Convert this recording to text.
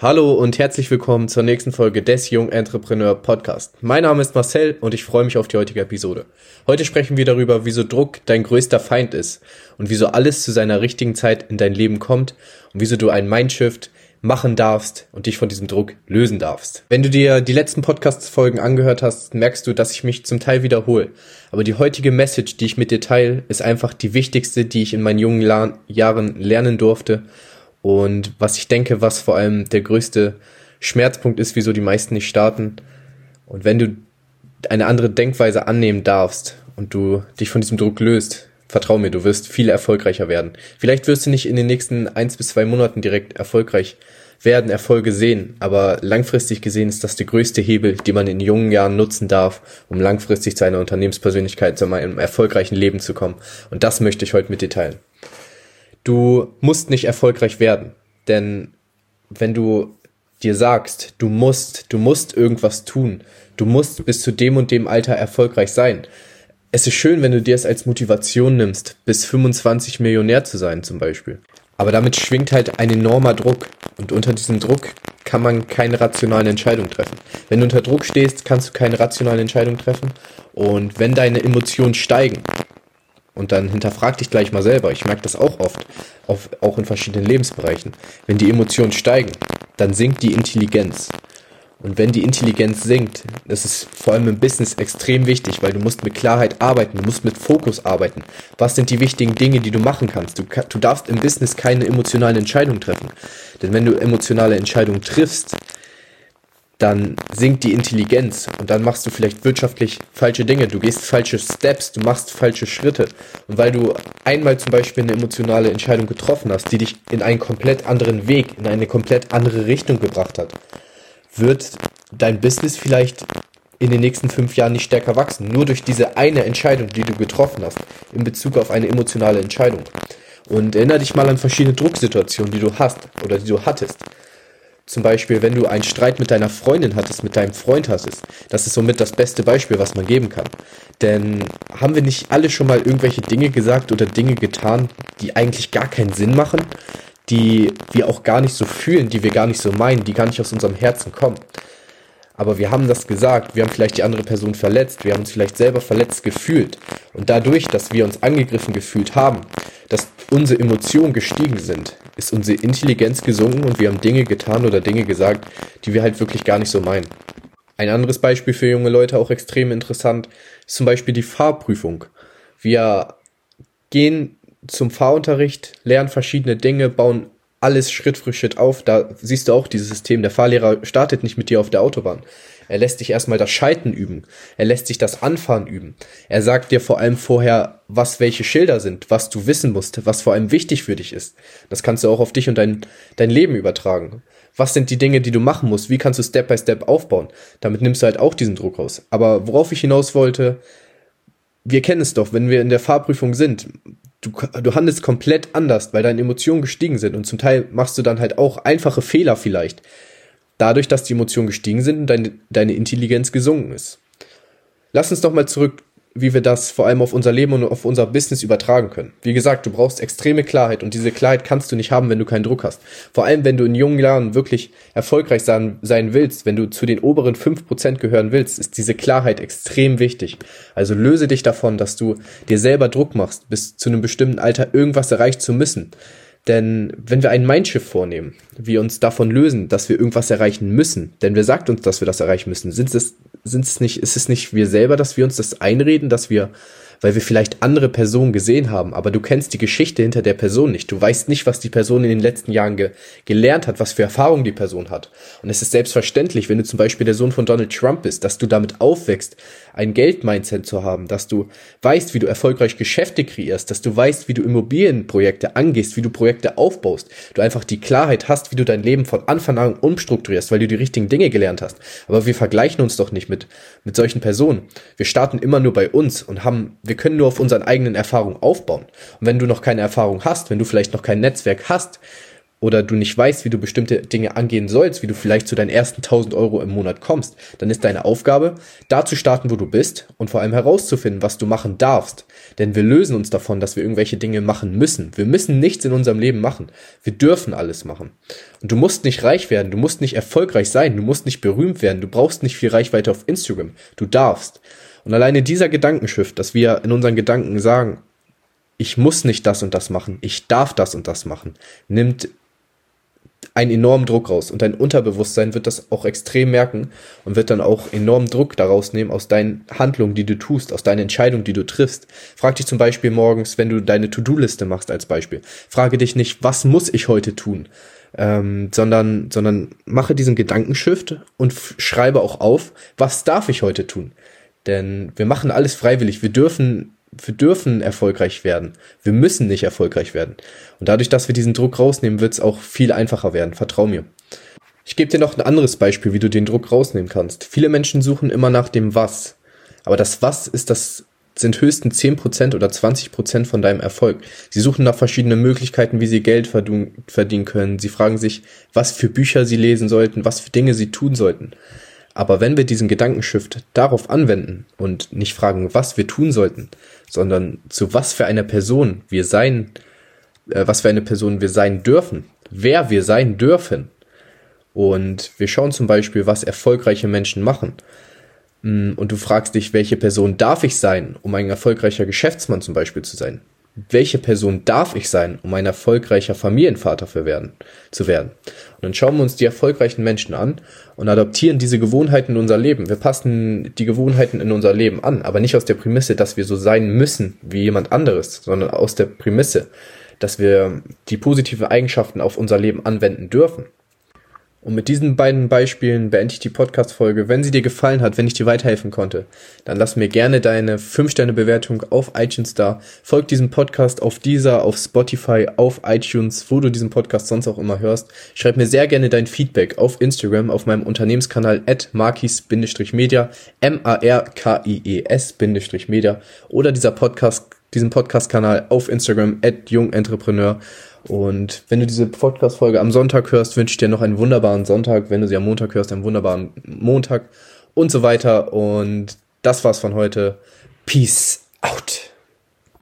Hallo und herzlich willkommen zur nächsten Folge des Jung Entrepreneur Podcast. Mein Name ist Marcel und ich freue mich auf die heutige Episode. Heute sprechen wir darüber, wieso Druck dein größter Feind ist und wieso alles zu seiner richtigen Zeit in dein Leben kommt und wieso du einen Mindshift machen darfst und dich von diesem Druck lösen darfst. Wenn du dir die letzten Podcast-Folgen angehört hast, merkst du, dass ich mich zum Teil wiederhole. Aber die heutige Message, die ich mit dir teile, ist einfach die wichtigste, die ich in meinen jungen Jahren lernen durfte und was ich denke, was vor allem der größte Schmerzpunkt ist, wieso die meisten nicht starten. Und wenn du eine andere Denkweise annehmen darfst und du dich von diesem Druck löst, vertrau mir, du wirst viel erfolgreicher werden. Vielleicht wirst du nicht in den nächsten eins bis zwei Monaten direkt erfolgreich werden, Erfolge sehen, aber langfristig gesehen ist das der größte Hebel, den man in jungen Jahren nutzen darf, um langfristig zu einer Unternehmenspersönlichkeit, zu einem erfolgreichen Leben zu kommen. Und das möchte ich heute mit dir teilen. Du musst nicht erfolgreich werden, denn wenn du dir sagst, du musst, du musst irgendwas tun, du musst bis zu dem und dem Alter erfolgreich sein. Es ist schön, wenn du dir es als Motivation nimmst, bis 25 Millionär zu sein zum Beispiel. Aber damit schwingt halt ein enormer Druck und unter diesem Druck kann man keine rationalen Entscheidungen treffen. Wenn du unter Druck stehst, kannst du keine rationalen Entscheidungen treffen und wenn deine Emotionen steigen, und dann hinterfrag dich gleich mal selber. Ich merke das auch oft, auf, auch in verschiedenen Lebensbereichen. Wenn die Emotionen steigen, dann sinkt die Intelligenz. Und wenn die Intelligenz sinkt, das ist vor allem im Business extrem wichtig, weil du musst mit Klarheit arbeiten, du musst mit Fokus arbeiten. Was sind die wichtigen Dinge, die du machen kannst? Du, du darfst im Business keine emotionalen Entscheidungen treffen. Denn wenn du emotionale Entscheidungen triffst, dann sinkt die Intelligenz und dann machst du vielleicht wirtschaftlich falsche Dinge, du gehst falsche Steps, du machst falsche Schritte. Und weil du einmal zum Beispiel eine emotionale Entscheidung getroffen hast, die dich in einen komplett anderen Weg, in eine komplett andere Richtung gebracht hat, wird dein Business vielleicht in den nächsten fünf Jahren nicht stärker wachsen. Nur durch diese eine Entscheidung, die du getroffen hast, in Bezug auf eine emotionale Entscheidung. Und erinnere dich mal an verschiedene Drucksituationen, die du hast oder die du hattest. Zum Beispiel, wenn du einen Streit mit deiner Freundin hattest, mit deinem Freund hattest. Das ist somit das beste Beispiel, was man geben kann. Denn haben wir nicht alle schon mal irgendwelche Dinge gesagt oder Dinge getan, die eigentlich gar keinen Sinn machen, die wir auch gar nicht so fühlen, die wir gar nicht so meinen, die gar nicht aus unserem Herzen kommen. Aber wir haben das gesagt, wir haben vielleicht die andere Person verletzt, wir haben uns vielleicht selber verletzt gefühlt. Und dadurch, dass wir uns angegriffen gefühlt haben, dass unsere Emotionen gestiegen sind, ist unsere Intelligenz gesunken und wir haben Dinge getan oder Dinge gesagt, die wir halt wirklich gar nicht so meinen. Ein anderes Beispiel für junge Leute, auch extrem interessant, ist zum Beispiel die Fahrprüfung. Wir gehen zum Fahrunterricht, lernen verschiedene Dinge, bauen alles Schritt für Schritt auf. Da siehst du auch dieses System. Der Fahrlehrer startet nicht mit dir auf der Autobahn. Er lässt dich erstmal das Schalten üben. Er lässt sich das Anfahren üben. Er sagt dir vor allem vorher, was welche Schilder sind, was du wissen musst, was vor allem wichtig für dich ist. Das kannst du auch auf dich und dein, dein Leben übertragen. Was sind die Dinge, die du machen musst? Wie kannst du Step by Step aufbauen? Damit nimmst du halt auch diesen Druck raus. Aber worauf ich hinaus wollte, wir kennen es doch, wenn wir in der Fahrprüfung sind du, du handelst komplett anders, weil deine Emotionen gestiegen sind und zum Teil machst du dann halt auch einfache Fehler vielleicht. Dadurch, dass die Emotionen gestiegen sind und deine, deine Intelligenz gesunken ist. Lass uns doch mal zurück wie wir das vor allem auf unser Leben und auf unser Business übertragen können. Wie gesagt, du brauchst extreme Klarheit und diese Klarheit kannst du nicht haben, wenn du keinen Druck hast. Vor allem, wenn du in jungen Jahren wirklich erfolgreich sein, sein willst, wenn du zu den oberen fünf Prozent gehören willst, ist diese Klarheit extrem wichtig. Also löse dich davon, dass du dir selber Druck machst, bis zu einem bestimmten Alter irgendwas erreicht zu müssen. Denn wenn wir einen Mindshift vornehmen, wir uns davon lösen, dass wir irgendwas erreichen müssen, denn wer sagt uns, dass wir das erreichen müssen? Sind es, sind es nicht, ist es nicht wir selber, dass wir uns das einreden, dass wir weil wir vielleicht andere Personen gesehen haben, aber du kennst die Geschichte hinter der Person nicht. Du weißt nicht, was die Person in den letzten Jahren ge gelernt hat, was für Erfahrungen die Person hat. Und es ist selbstverständlich, wenn du zum Beispiel der Sohn von Donald Trump bist, dass du damit aufwächst, ein Geldmindset zu haben, dass du weißt, wie du erfolgreich Geschäfte kreierst, dass du weißt, wie du Immobilienprojekte angehst, wie du Projekte aufbaust, du einfach die Klarheit hast, wie du dein Leben von Anfang an umstrukturierst, weil du die richtigen Dinge gelernt hast. Aber wir vergleichen uns doch nicht mit, mit solchen Personen. Wir starten immer nur bei uns und haben wir können nur auf unseren eigenen Erfahrungen aufbauen. Und wenn du noch keine Erfahrung hast, wenn du vielleicht noch kein Netzwerk hast, oder du nicht weißt, wie du bestimmte Dinge angehen sollst, wie du vielleicht zu deinen ersten 1000 Euro im Monat kommst, dann ist deine Aufgabe, da zu starten, wo du bist und vor allem herauszufinden, was du machen darfst. Denn wir lösen uns davon, dass wir irgendwelche Dinge machen müssen. Wir müssen nichts in unserem Leben machen. Wir dürfen alles machen. Und du musst nicht reich werden, du musst nicht erfolgreich sein, du musst nicht berühmt werden, du brauchst nicht viel Reichweite auf Instagram. Du darfst. Und alleine dieser Gedankenschiff, dass wir in unseren Gedanken sagen, ich muss nicht das und das machen, ich darf das und das machen, nimmt einen enormen Druck raus. Und dein Unterbewusstsein wird das auch extrem merken und wird dann auch enormen Druck daraus nehmen aus deinen Handlungen, die du tust, aus deinen Entscheidungen, die du triffst. Frag dich zum Beispiel morgens, wenn du deine To-Do-Liste machst als Beispiel. Frage dich nicht, was muss ich heute tun? Ähm, sondern, sondern mache diesen Gedankenshift und schreibe auch auf, was darf ich heute tun? Denn wir machen alles freiwillig. Wir dürfen wir dürfen erfolgreich werden. Wir müssen nicht erfolgreich werden. Und dadurch, dass wir diesen Druck rausnehmen, wird es auch viel einfacher werden. Vertrau mir. Ich gebe dir noch ein anderes Beispiel, wie du den Druck rausnehmen kannst. Viele Menschen suchen immer nach dem Was. Aber das Was ist das sind höchstens 10% oder 20% von deinem Erfolg. Sie suchen nach verschiedenen Möglichkeiten, wie sie Geld verdienen können. Sie fragen sich, was für Bücher sie lesen sollten, was für Dinge sie tun sollten. Aber wenn wir diesen Gedankenshift darauf anwenden und nicht fragen, was wir tun sollten, sondern zu was für einer Person wir sein, äh, was für eine Person wir sein dürfen, wer wir sein dürfen. Und wir schauen zum Beispiel, was erfolgreiche Menschen machen. Mm, und du fragst dich, welche Person darf ich sein, um ein erfolgreicher Geschäftsmann zum Beispiel zu sein? Welche Person darf ich sein, um ein erfolgreicher Familienvater für werden, zu werden. Und dann schauen wir uns die erfolgreichen Menschen an und adaptieren diese Gewohnheiten in unser Leben. Wir passen die Gewohnheiten in unser Leben an, aber nicht aus der Prämisse, dass wir so sein müssen wie jemand anderes, sondern aus der Prämisse, dass wir die positiven Eigenschaften auf unser Leben anwenden dürfen. Und mit diesen beiden Beispielen beende ich die Podcast-Folge. Wenn sie dir gefallen hat, wenn ich dir weiterhelfen konnte, dann lass mir gerne deine 5-Sterne-Bewertung auf iTunes da. Folg diesem Podcast auf dieser, auf Spotify, auf iTunes, wo du diesen Podcast sonst auch immer hörst. Schreib mir sehr gerne dein Feedback auf Instagram, auf meinem Unternehmenskanal at markis-media, M-A-R-K-I-E-S-media oder dieser Podcast, diesen Podcast-Kanal auf Instagram at jungentrepreneur. Und wenn du diese Podcast-Folge am Sonntag hörst, wünsche ich dir noch einen wunderbaren Sonntag. Wenn du sie am Montag hörst, einen wunderbaren Montag und so weiter. Und das war's von heute. Peace out.